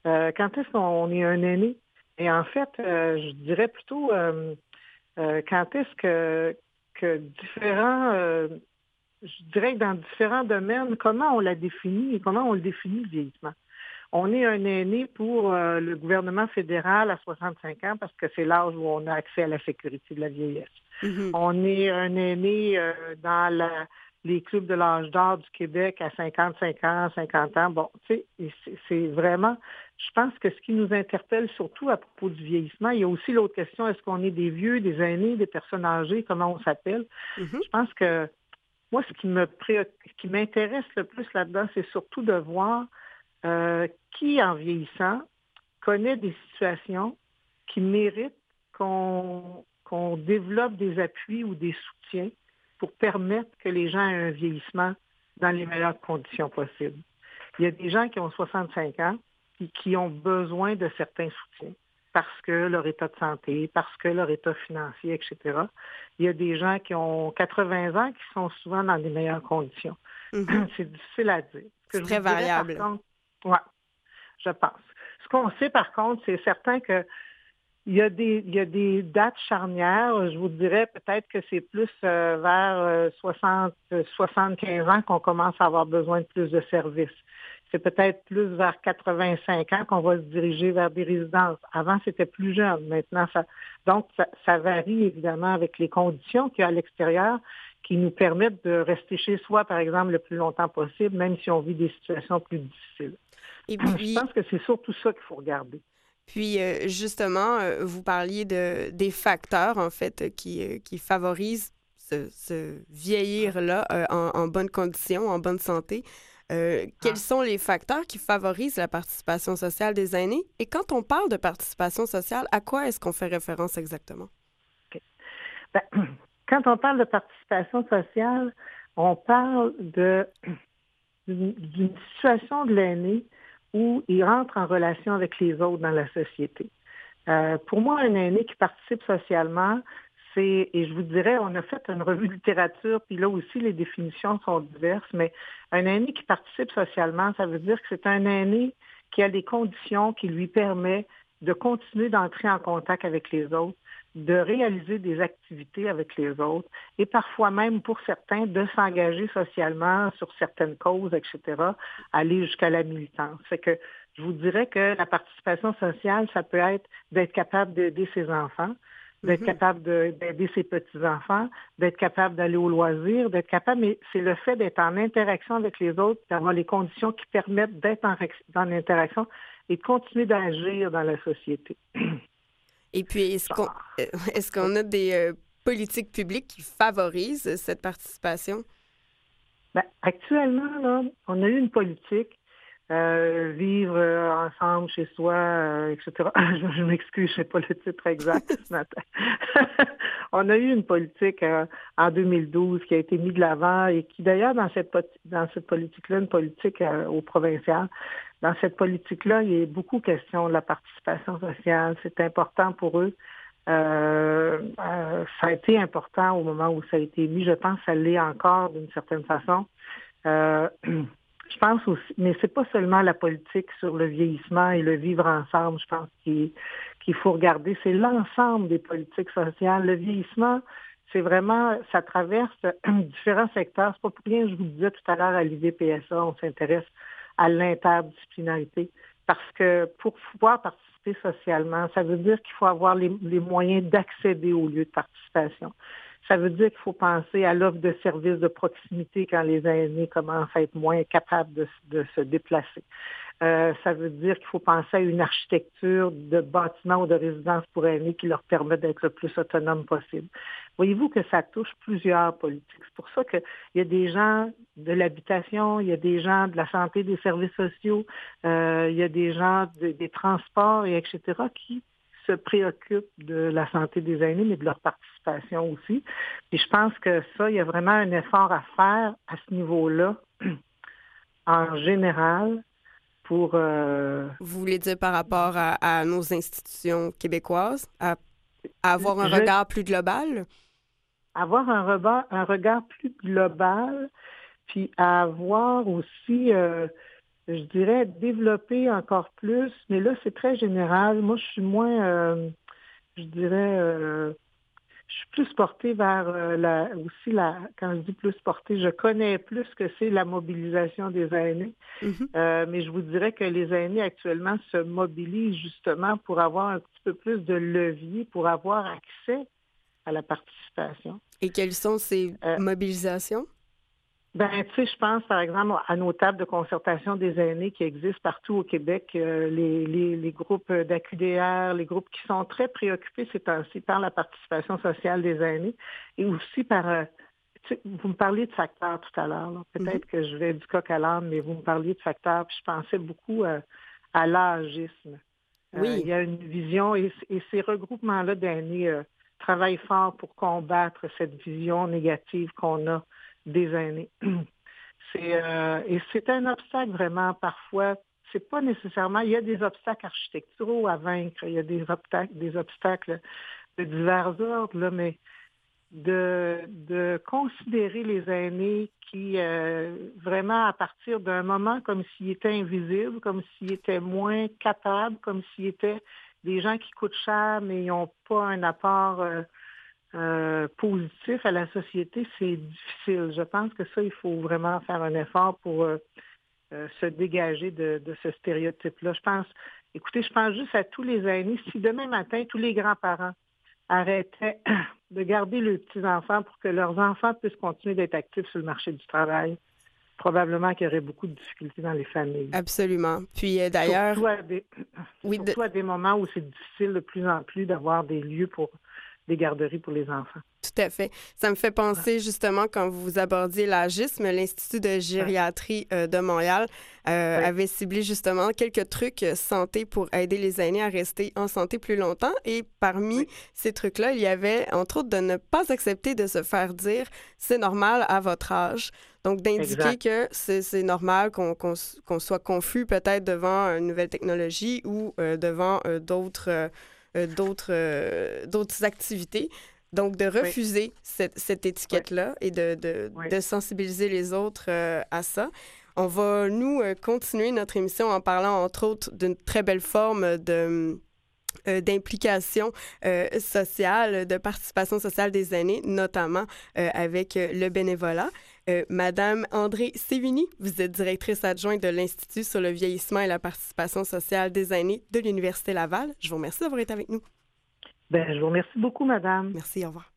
Euh, quand est-ce qu'on est un aîné? Et en fait, euh, je dirais plutôt euh, quand est-ce que, que différents, je dirais que dans différents domaines, comment on la définit et comment on le définit le vieillissement? On est un aîné pour le gouvernement fédéral à 65 ans parce que c'est l'âge où on a accès à la sécurité de la vieillesse. Mm-hmm. On est un aîné euh, dans les clubs de l'âge d'or du Québec à 55 ans, 50 ans. Bon, tu sais, c'est vraiment, je pense que ce qui nous interpelle surtout à propos du vieillissement, il y a aussi l'autre question, est-ce qu'on est des vieux, des aînés, des personnes âgées, comment on s'appelle? Mm-hmm. Je pense que moi, ce qui me qui m'intéresse le plus là-dedans, c'est surtout de voir euh, qui, en vieillissant, connaît des situations qui méritent qu'on développe des appuis ou des soutiens pour permettre que les gens aient un vieillissement dans les meilleures conditions possibles? Il y a des gens qui ont 65 ans et qui ont besoin de certains soutiens parce que leur état de santé, parce que leur état financier, etc. Il y a des gens qui ont 80 ans qui sont souvent dans les meilleures conditions. Mm-hmm. C'est difficile à dire. C'est très variable. Oui, je pense. Ce qu'on sait par contre, c'est certain que il y, a des, dates charnières. Je vous dirais peut-être que c'est plus euh, vers 60, euh, 75 ans qu'on commence à avoir besoin de plus de services. C'est peut-être plus vers 85 ans qu'on va se diriger vers des résidences. Avant, c'était plus jeune. Maintenant, ça, donc, ça, varie évidemment avec les conditions qu'il y a à l'extérieur qui nous permettent de rester chez soi, par exemple, le plus longtemps possible, même si on vit des situations plus difficiles. Et puis, Je pense que c'est surtout ça qu'il faut regarder. Puis, euh, justement, euh, vous parliez de, des facteurs, en fait, qui, qui favorisent ce, vieillir-là en, en bonne condition, en bonne santé. Euh, quels ah. sont les facteurs qui favorisent la participation sociale des aînés? Et quand on parle de participation sociale, à quoi est-ce qu'on fait référence exactement? Ben, quand on parle de participation sociale, on parle d'une situation de l'aîné où il rentre en relation avec les autres dans la société. Euh, pour moi, un aîné qui participe socialement, et je vous dirais, on a fait une revue de littérature, puis là aussi, les définitions sont diverses, mais un aîné qui participe socialement, ça veut dire que c'est un aîné qui a des conditions qui lui permettent de continuer d'entrer en contact avec les autres, de réaliser des activités avec les autres et parfois même pour certains de s'engager socialement sur certaines causes, etc., aller jusqu'à la militance. C'est que je vous dirais que la participation sociale, ça peut être d'être capable d'aider ses enfants, d'être mm-hmm. capable d'aider ses petits-enfants, d'être capable d'aller au loisir, d'être capable, mais c'est le fait d'être en interaction avec les autres, d'avoir les conditions qui permettent d'être en, en interaction et de continuer d'agir dans la société. Et puis, est-ce qu'on euh, est a des euh, politiques publiques qui favorisent cette participation? Ben, actuellement, là, on a eu une politique euh, vivre euh, ensemble chez soi, euh, etc. je, m'excuse, je sais pas le titre exact ce matin. On a eu une politique en 2012 qui a été mise de l'avant et qui d'ailleurs dans cette dans cette politique-là, une politique au provincial, dans cette politique-là, il y a beaucoup question de la participation sociale. C'est important pour eux. ça a été important au moment où ça a été mis. Je pense que ça l'est encore d'une certaine façon. Je pense aussi, mais c'est pas seulement la politique sur le vieillissement et le vivre ensemble, je pense qu'il faut regarder, c'est l'ensemble des politiques sociales. Le vieillissement, c'est vraiment, ça traverse différents secteurs. C'est pas pour rien, je vous disais tout à l'heure à l'IVPSA, on s'intéresse à l'interdisciplinarité. Parce que pour pouvoir participer socialement, ça veut dire qu'il faut avoir les moyens d'accéder aux lieux de participation. Ça veut dire qu'il faut penser à l'offre de services de proximité quand les aînés commencent à être moins capables de, se déplacer. Euh, ça veut dire qu'il faut penser à une architecture de bâtiments ou de résidences pour aînés qui leur permet d'être le plus autonome possible. Voyez-vous que ça touche plusieurs politiques. C'est pour ça qu'il y a des gens de l'habitation, il y a des gens de la santé, des services sociaux, euh, il y a des gens des transports et etc. qui se préoccupent de la santé des aînés, mais de leur participation aussi. Et je pense que ça, il y a vraiment un effort à faire à ce niveau-là, en général, pour... Euh, Vous voulez dire par rapport à, nos institutions québécoises, à, avoir un regard plus global? Avoir un, regard, un regard plus global, puis à avoir aussi... Euh, je dirais, développer encore plus, mais là, c'est très général. Moi, je suis moins, euh, je dirais, euh, je suis plus portée vers euh, la, aussi la, quand je dis plus portée, je connais plus que c'est la mobilisation des aînés. Mm-hmm. mais je vous dirais que les aînés actuellement se mobilisent justement pour avoir un petit peu plus de levier, pour avoir accès à la participation. Et quelles sont ces mobilisations? Ben, tu sais, je pense par exemple à nos tables de concertation des aînés qui existent partout au Québec, euh, les, les, les, groupes d'AQDR, les groupes qui sont très préoccupés ces temps-ci par la participation sociale des aînés et aussi par, euh, vous me parliez de facteurs tout à l'heure. Peut-être mm-hmm. que je vais du coq à l'âme, mais vous me parliez de facteurs, puis je pensais beaucoup euh, à l'âgisme. Oui. il y a une vision et, et ces regroupements-là d'aînés travaillent fort pour combattre cette vision négative qu'on a des aînés. C'est, euh, et c'est un obstacle vraiment parfois. C'est pas nécessairement. Il y a des obstacles architecturaux à vaincre. Il y a des obstacles, des obstacles de divers ordres, là, mais de, de considérer les aînés qui euh, vraiment à partir d'un moment comme s'ils étaient invisibles, comme s'ils étaient moins capables, comme s'ils étaient des gens qui coûtent cher mais ils n'ont pas un apport euh, euh, positif à la société, c'est difficile. Je pense que ça, il faut vraiment faire un effort pour euh, euh, se dégager de, ce stéréotype-là. Je pense, écoutez, je pense juste à tous les aînés. Si demain matin, tous les grands-parents arrêtaient de garder leurs petits-enfants pour que leurs enfants puissent continuer d'être actifs sur le marché du travail, probablement qu'il y aurait beaucoup de difficultés dans les familles. Absolument. Puis d'ailleurs... Surtout, à des... oui, à des moments où c'est difficile de plus en plus d'avoir des lieux pour des garderies pour les enfants. Tout à fait. Ça me fait penser justement quand vous abordiez l'agisme, l'Institut de gériatrie euh, de Montréal euh, avait ciblé justement quelques trucs euh, santé pour aider les aînés à rester en santé plus longtemps. Et parmi ces trucs-là, il y avait entre autres de ne pas accepter de se faire dire c'est normal à votre âge. Donc, d'indiquer que c'est normal qu'on soit confus peut-être devant une nouvelle technologie ou devant d'autres d'autres activités. Donc, de refuser cette, étiquette-là et de, de, sensibiliser les autres euh, à ça. On va, nous, euh, continuer notre émission en parlant, entre autres, d'une très belle forme de euh, d'implication sociale, de participation sociale des aînés, notamment avec le bénévolat. Madame André Sévigny, vous êtes directrice adjointe de l'Institut sur le vieillissement et la participation sociale des aînés de l'Université Laval. Je vous remercie d'avoir été avec nous. Ben, je vous remercie beaucoup, madame. Merci, au revoir.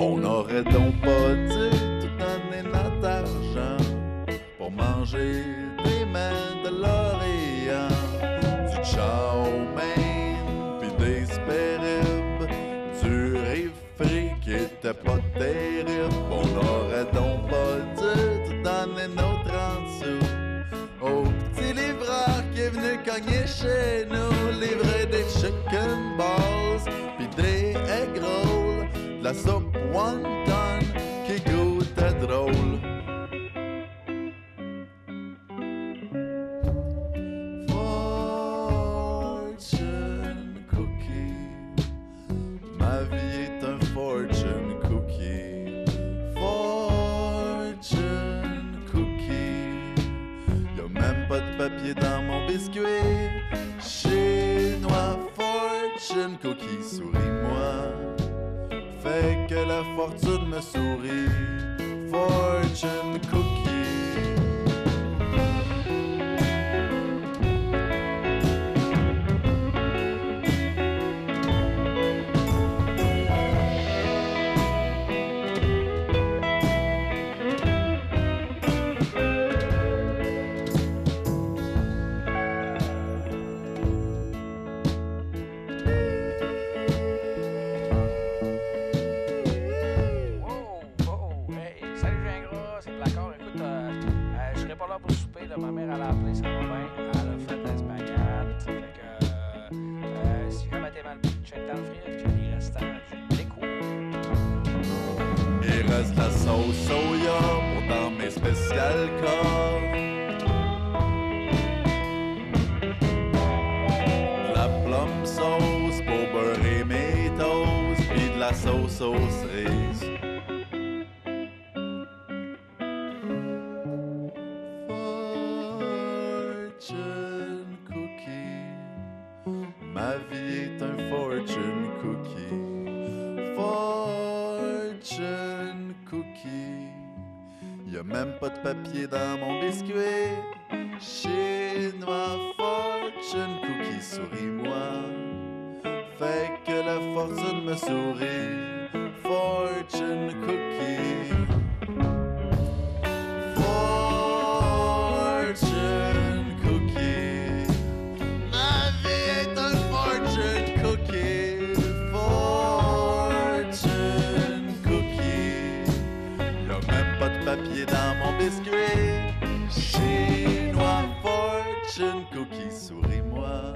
On aurait donc pas dû pour manger des mains de l'Orient, du chow mein, puis des spéribes, du riz frit qui était pas qui sourit, moi.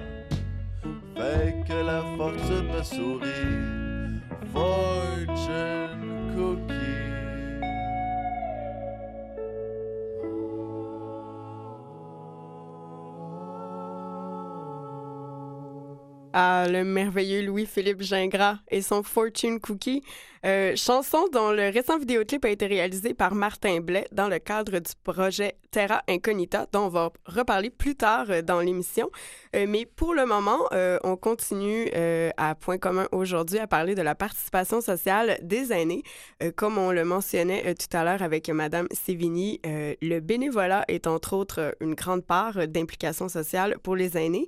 Fait que la fortune me sourit. Fortune cookie. Le merveilleux Louis-Philippe Gingras et son Fortune Cookie, euh, chanson dont le récent vidéoclip a été réalisé par Martin Blais dans le cadre du projet Terra Incognita, dont on va reparler plus tard euh, dans l'émission. Euh, mais pour le moment, on continue à Point commun aujourd'hui à parler de la participation sociale des aînés. comme on le mentionnait tout à l'heure avec Madame Sévigny, le bénévolat est entre autres une grande part d'implication sociale pour les aînés.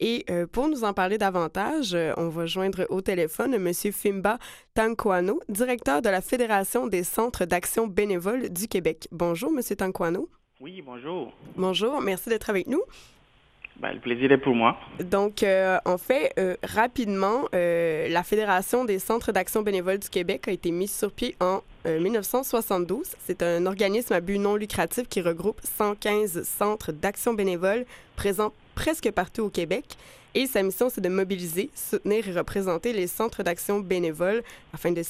Et euh, pour nous en parler davantage, euh, on va joindre au téléphone M. Fimba Tanquano, directeur de la Fédération des centres d'action bénévole du Québec. Bonjour, M. Tanquano. Oui, bonjour. Bonjour, merci d'être avec nous. Ben, le plaisir est pour moi. Donc, euh, en fait, rapidement, la Fédération des centres d'action bénévole du Québec a été mise sur pied en 1972. C'est un organisme à but non lucratif qui regroupe 115 centres d'action bénévole présents presque partout au Québec. Et sa mission, c'est de mobiliser, soutenir et représenter les centres d'action bénévoles afin de,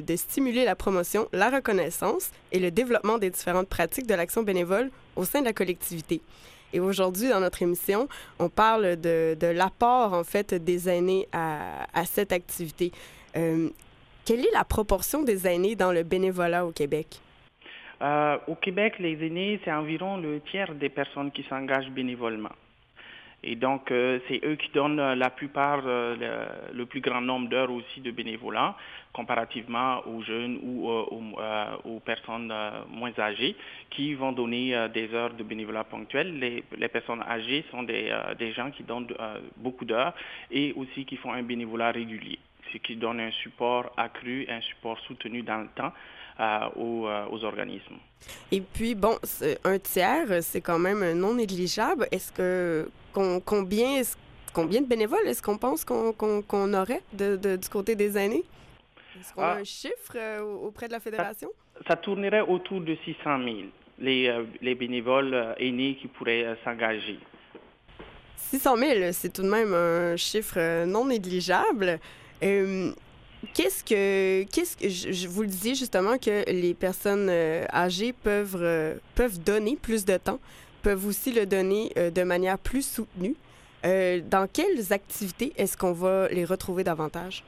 de, stimuler la promotion, la reconnaissance et le développement des différentes pratiques de l'action bénévole au sein de la collectivité. Et aujourd'hui, dans notre émission, on parle de, de l'apport, en fait, des aînés à, cette activité. Euh, quelle est la proportion des aînés dans le bénévolat au Québec? Euh, au Québec, les aînés, c'est environ le tiers des personnes qui s'engagent bénévolement. Et donc, euh, c'est eux qui donnent euh, la plupart, euh, le, plus grand nombre d'heures aussi de bénévolat, comparativement aux jeunes ou aux, personnes moins âgées, qui vont donner des heures de bénévolat ponctuel. Les, personnes âgées sont des, des gens qui donnent beaucoup d'heures et aussi qui font un bénévolat régulier, ce qui donne un support accru, un support soutenu dans le temps aux, aux, organismes. Et puis, bon, un tiers, c'est quand même non négligeable. Est-ce que combien, combien de bénévoles est-ce qu'on pense qu'on aurait de, du côté des aînés? Est-ce qu'on a ah. un chiffre euh, auprès de la fédération? Ça, tournerait autour de 600 000, les, euh, les bénévoles euh, aînés qui pourraient s'engager. 600 000, c'est tout de même un chiffre non négligeable. Qu'est-ce que, qu'est-ce que je, vous le disais justement que les personnes âgées peuvent, peuvent donner plus de temps peuvent aussi le donner euh, de manière plus soutenue. Euh, dans quelles activités est-ce qu'on va les retrouver davantage?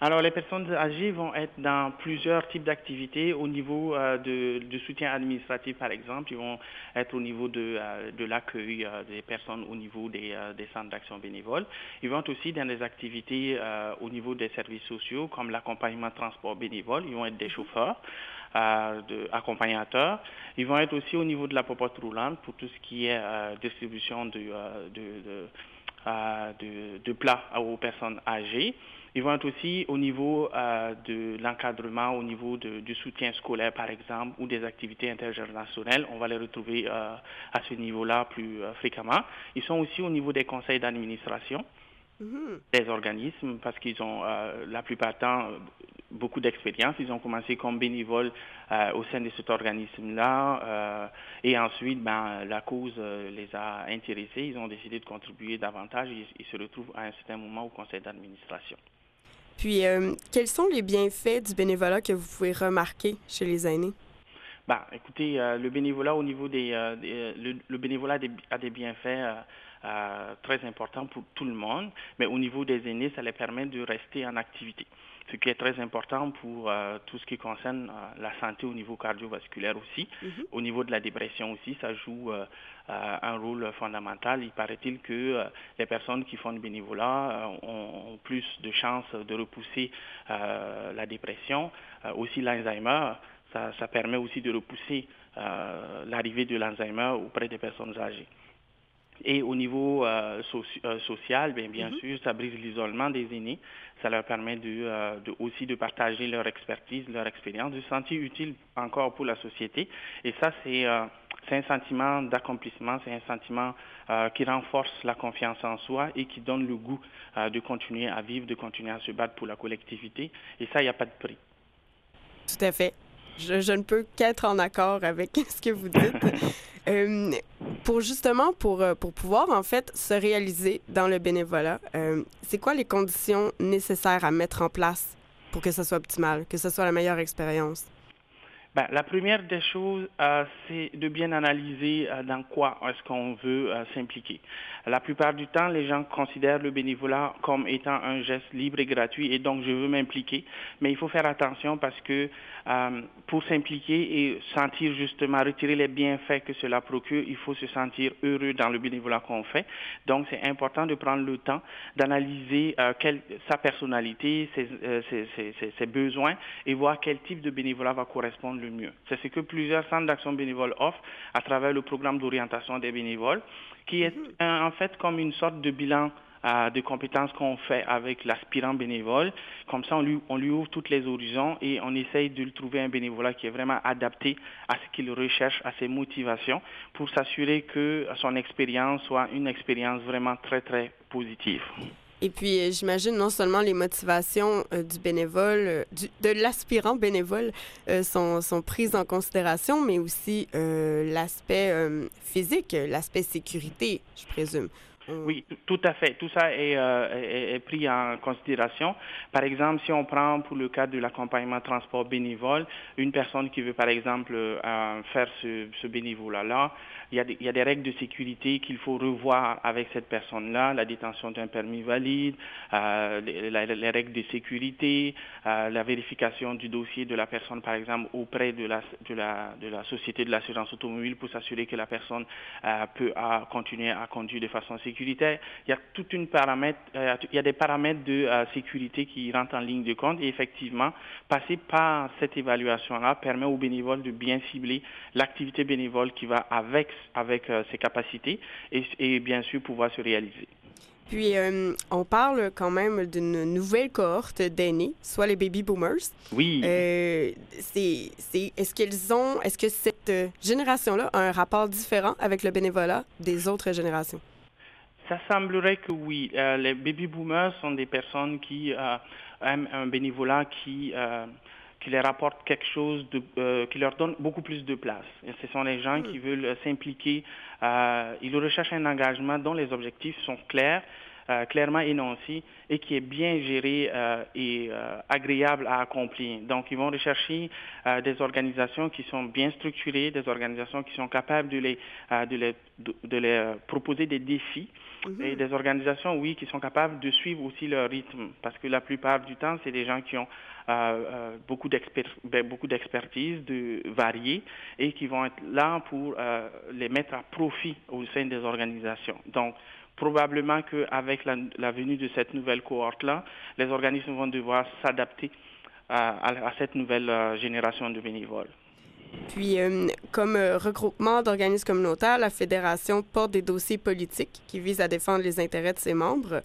Alors, les personnes âgées vont être dans plusieurs types d'activités. Au niveau euh, de, soutien administratif, par exemple, ils vont être au niveau de, de l'accueil des personnes au niveau des, des centres d'action bénévole. Ils vont être aussi dans des activités au niveau des services sociaux, comme l'accompagnement transport bénévole. Ils vont être des chauffeurs de, accompagnateurs. Ils vont être aussi au niveau de la popote roulante pour tout ce qui est euh, distribution de, euh, euh, de, de, plats aux personnes âgées. Ils vont être aussi au niveau de l'encadrement, au niveau du soutien scolaire, par exemple, ou des activités intergénérationnelles. On va les retrouver à ce niveau-là plus fréquemment. Ils sont aussi au niveau des conseils d'administration. Mm-hmm. des organismes parce qu'ils ont la plupart du temps beaucoup d'expérience. Ils ont commencé comme bénévoles euh, au sein de cet organisme-là euh, et ensuite, ben, la cause euh, les a intéressés. Ils ont décidé de contribuer davantage et ils se retrouvent à un certain moment au conseil d'administration. Puis, quels sont les bienfaits du bénévolat que vous pouvez remarquer chez les aînés? Ben, écoutez, le bénévolat au niveau des, le, bénévolat a des bienfaits très importants pour tout le monde, mais au niveau des aînés, ça les permet de rester en activité ce qui est très important pour euh, tout ce qui concerne euh, la santé au niveau cardiovasculaire aussi. Mhm. Au niveau de la dépression aussi, ça joue euh, un rôle fondamental. Il paraît-il que les personnes qui font du bénévolat ont, plus de chances de repousser la dépression. aussi l'Alzheimer, ça, ça, permet aussi de repousser l'arrivée de l'Alzheimer auprès des personnes âgées. Et au niveau euh, euh, social, bien, bien mhm. sûr, ça brise l'isolement des aînés. Ça leur permet euh, de, aussi de partager leur expertise, leur expérience, de se sentir utile encore pour la société. Et ça, c'est un sentiment d'accomplissement, c'est un sentiment qui renforce la confiance en soi et qui donne le goût de continuer à vivre, de continuer à se battre pour la collectivité. Et ça, il n'y a pas de prix. Tout à fait. Je, je ne peux qu'être en accord avec ce que vous dites. Euh, pour justement, pour, euh, pour pouvoir en fait se réaliser dans le bénévolat, euh, c'est quoi les conditions nécessaires à mettre en place pour que ce soit optimal, que ce soit la meilleure expérience? Ben, la première des choses, euh, c'est de bien analyser euh, dans quoi est-ce qu'on veut euh, s'impliquer. La plupart du temps, les gens considèrent le bénévolat comme étant un geste libre et gratuit et donc je veux m'impliquer. Mais il faut faire attention parce que pour s'impliquer et sentir justement retirer les bienfaits que cela procure, il faut se sentir heureux dans le bénévolat qu'on fait. Donc c'est important de prendre le temps d'analyser sa personnalité, ses, ses, ses besoins et voir quel type de bénévolat va correspondre le mieux. C'est ce que plusieurs centres d'action bénévole offrent à travers le programme d'orientation des bénévoles, qui est mhm. en fait comme une sorte de bilan euh, de compétences qu'on fait avec l'aspirant bénévole. Comme ça, on lui, on lui ouvre toutes les horizons et on essaye de lui trouver un bénévolat qui est vraiment adapté à ce qu'il recherche, à ses motivations, pour s'assurer que son expérience soit une expérience vraiment très, très positive. Et puis, euh, j'imagine non seulement les motivations euh, du bénévole, euh, de l'aspirant bénévole sont, prises en considération, mais aussi l'aspect physique, l'aspect sécurité, je présume. Oui, tout à fait. Tout ça est, est, pris en considération. Par exemple, si on prend pour le cas de l'accompagnement transport bénévole, une personne qui veut par exemple faire ce, ce bénévolat-là, il y, a des, il y, a des, règles de sécurité qu'il faut revoir avec cette personne-là, la détention d'un permis valide, euh, les, les, règles de sécurité, euh, la vérification du dossier de la personne, par exemple, auprès de la, de la, de la société de l'assurance automobile pour s'assurer que la personne euh, peut continuer à conduire de façon sécuritaire. Il y a toute une paramètre, euh, il y a des paramètres de euh, sécurité qui rentrent en ligne de compte et effectivement, passer par cette évaluation-là permet aux bénévoles de bien cibler l'activité bénévole qui va avec avec euh, ses capacités et, bien sûr pouvoir se réaliser. Puis, euh, on parle quand même d'une nouvelle cohorte d'aînés, soit les baby boomers. Oui. Euh, c'est, est-ce qu'ils ont, est-ce que cette génération-là a un rapport différent avec le bénévolat des autres générations? Ça semblerait que oui. les baby boomers sont des personnes qui aiment un bénévolat qui qui leur apporte quelque chose, de, euh, qui leur donne beaucoup plus de place. Et ce sont les gens qui hmm. veulent s'impliquer. Euh, ils recherchent un engagement dont les objectifs sont clairs, euh, clairement énoncés et qui est bien géré euh, et euh, agréable à accomplir. Donc, ils vont rechercher des organisations qui sont bien structurées, des organisations qui sont capables de les, de les, de les proposer des défis mhm. et des organisations, oui, qui sont capables de suivre aussi leur rythme parce que la plupart du temps, c'est des gens qui ont beaucoup ben, beaucoup d'expertise de variée et qui vont être là pour les mettre à profit au sein des organisations. Donc, probablement qu'avec la, la, venue de cette nouvelle cohorte-là, les organismes vont devoir s'adapter à, cette nouvelle euh, génération de bénévoles. Puis, euh, comme euh, regroupement d'organismes communautaires, la Fédération porte des dossiers politiques qui visent à défendre les intérêts de ses membres.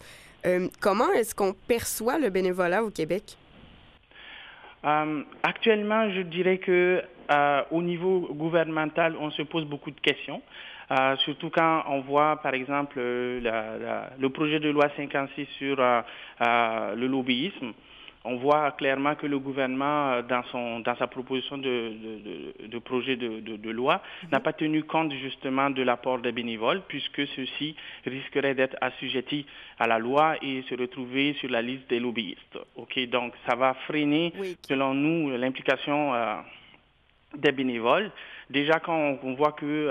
comment est-ce qu'on perçoit le bénévolat au Québec? actuellement, je dirais que au niveau gouvernemental, on se pose beaucoup de questions. Euh, surtout quand on voit, par exemple, euh, le projet de loi 56 sur euh, le lobbyisme on voit clairement que le gouvernement, dans, son, dans sa proposition de, de, projet de, loi, mhm. n'a pas tenu compte justement de l'apport des bénévoles, puisque ceux-ci risqueraient d'être assujettis à la loi et se retrouver sur la liste des lobbyistes. Ok, donc ça va freiner, selon nous, l'implication des bénévoles. Déjà, quand on, voit que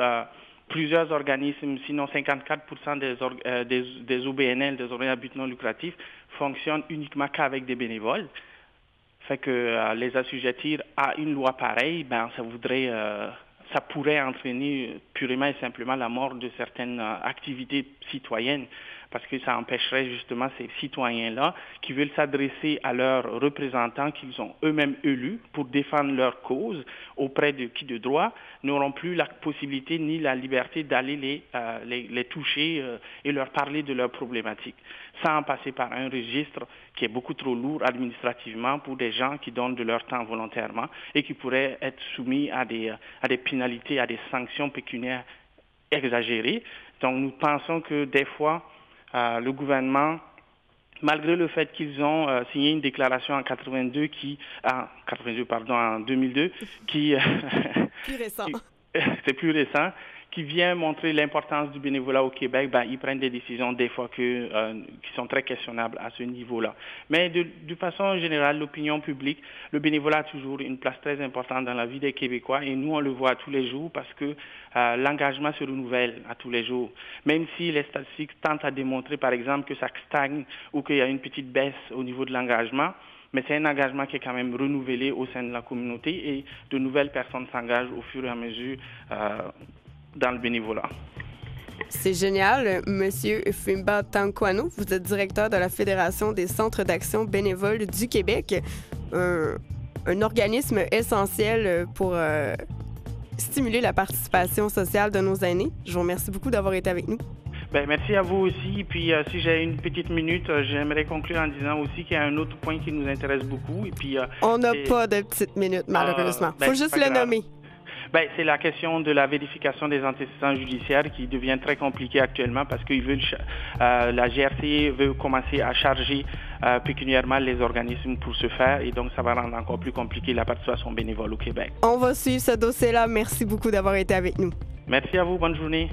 plusieurs organismes, sinon 54% des, euh, des, des, OBNL, des organismes à but non lucratif, fonctionnent uniquement qu'avec des bénévoles. Fait que euh, les assujettir à une loi pareille, ben ça voudrait, euh, ça pourrait entraîner purement et simplement la mort de certaines activités citoyennes parce que ça empêcherait justement ces citoyens-là qui veulent s'adresser à leurs représentants qu'ils ont eux-mêmes élus pour défendre leur cause auprès de qui de droit, n'auront plus la possibilité ni la liberté d'aller les, euh, les, toucher euh, et leur parler de leurs problématiques, sans passer par un registre qui est beaucoup trop lourd administrativement pour des gens qui donnent de leur temps volontairement et qui pourraient être soumis à des, à des pénalités, à des sanctions pécuniaires exagérées. Donc nous pensons que des fois, euh, le gouvernement, malgré le fait qu'ils ont euh, signé une déclaration en 82 qui, ah, 82 pardon, en 2002, qui plus récent, c'est plus récent, qui vient montrer l'importance du bénévolat au Québec, ben, ils prennent des décisions des fois que, euh, qui sont très questionnables à ce niveau-là. Mais de, façon générale, l'opinion publique, le bénévolat a toujours une place très importante dans la vie des Québécois et nous, on le voit tous les jours parce que euh, l'engagement se renouvelle à tous les jours. Même si les statistiques tentent à démontrer, par exemple, que ça stagne ou qu'il y a une petite baisse au niveau de l'engagement, mais c'est un engagement qui est quand même renouvelé au sein de la communauté et de nouvelles personnes s'engagent au fur et à mesure euh, dans le bénévolat. C'est génial. Monsieur Fimba Tankwano, vous êtes directeur de la Fédération des centres d'action bénévoles du Québec, un, un organisme essentiel pour euh, stimuler la participation sociale de nos aînés. Je vous remercie beaucoup d'avoir été avec nous. Ben, merci à vous aussi. Puis euh, si j'ai une petite minute, euh, j'aimerais conclure en disant aussi qu'il y a un autre point qui nous intéresse beaucoup. Et puis, euh, On n'a pas de petite minute, malheureusement. ben, Faut juste le grave. nommer. Ben, c'est la question de la vérification des antécédents judiciaires qui devient très compliquée actuellement parce que la GRC veut commencer à charger euh, pécuniairement les organismes pour ce faire et donc ça va rendre encore plus compliqué la participation bénévole au Québec. On va suivre ce dossier-là. Merci beaucoup d'avoir été avec nous. Merci à vous, bonne journée.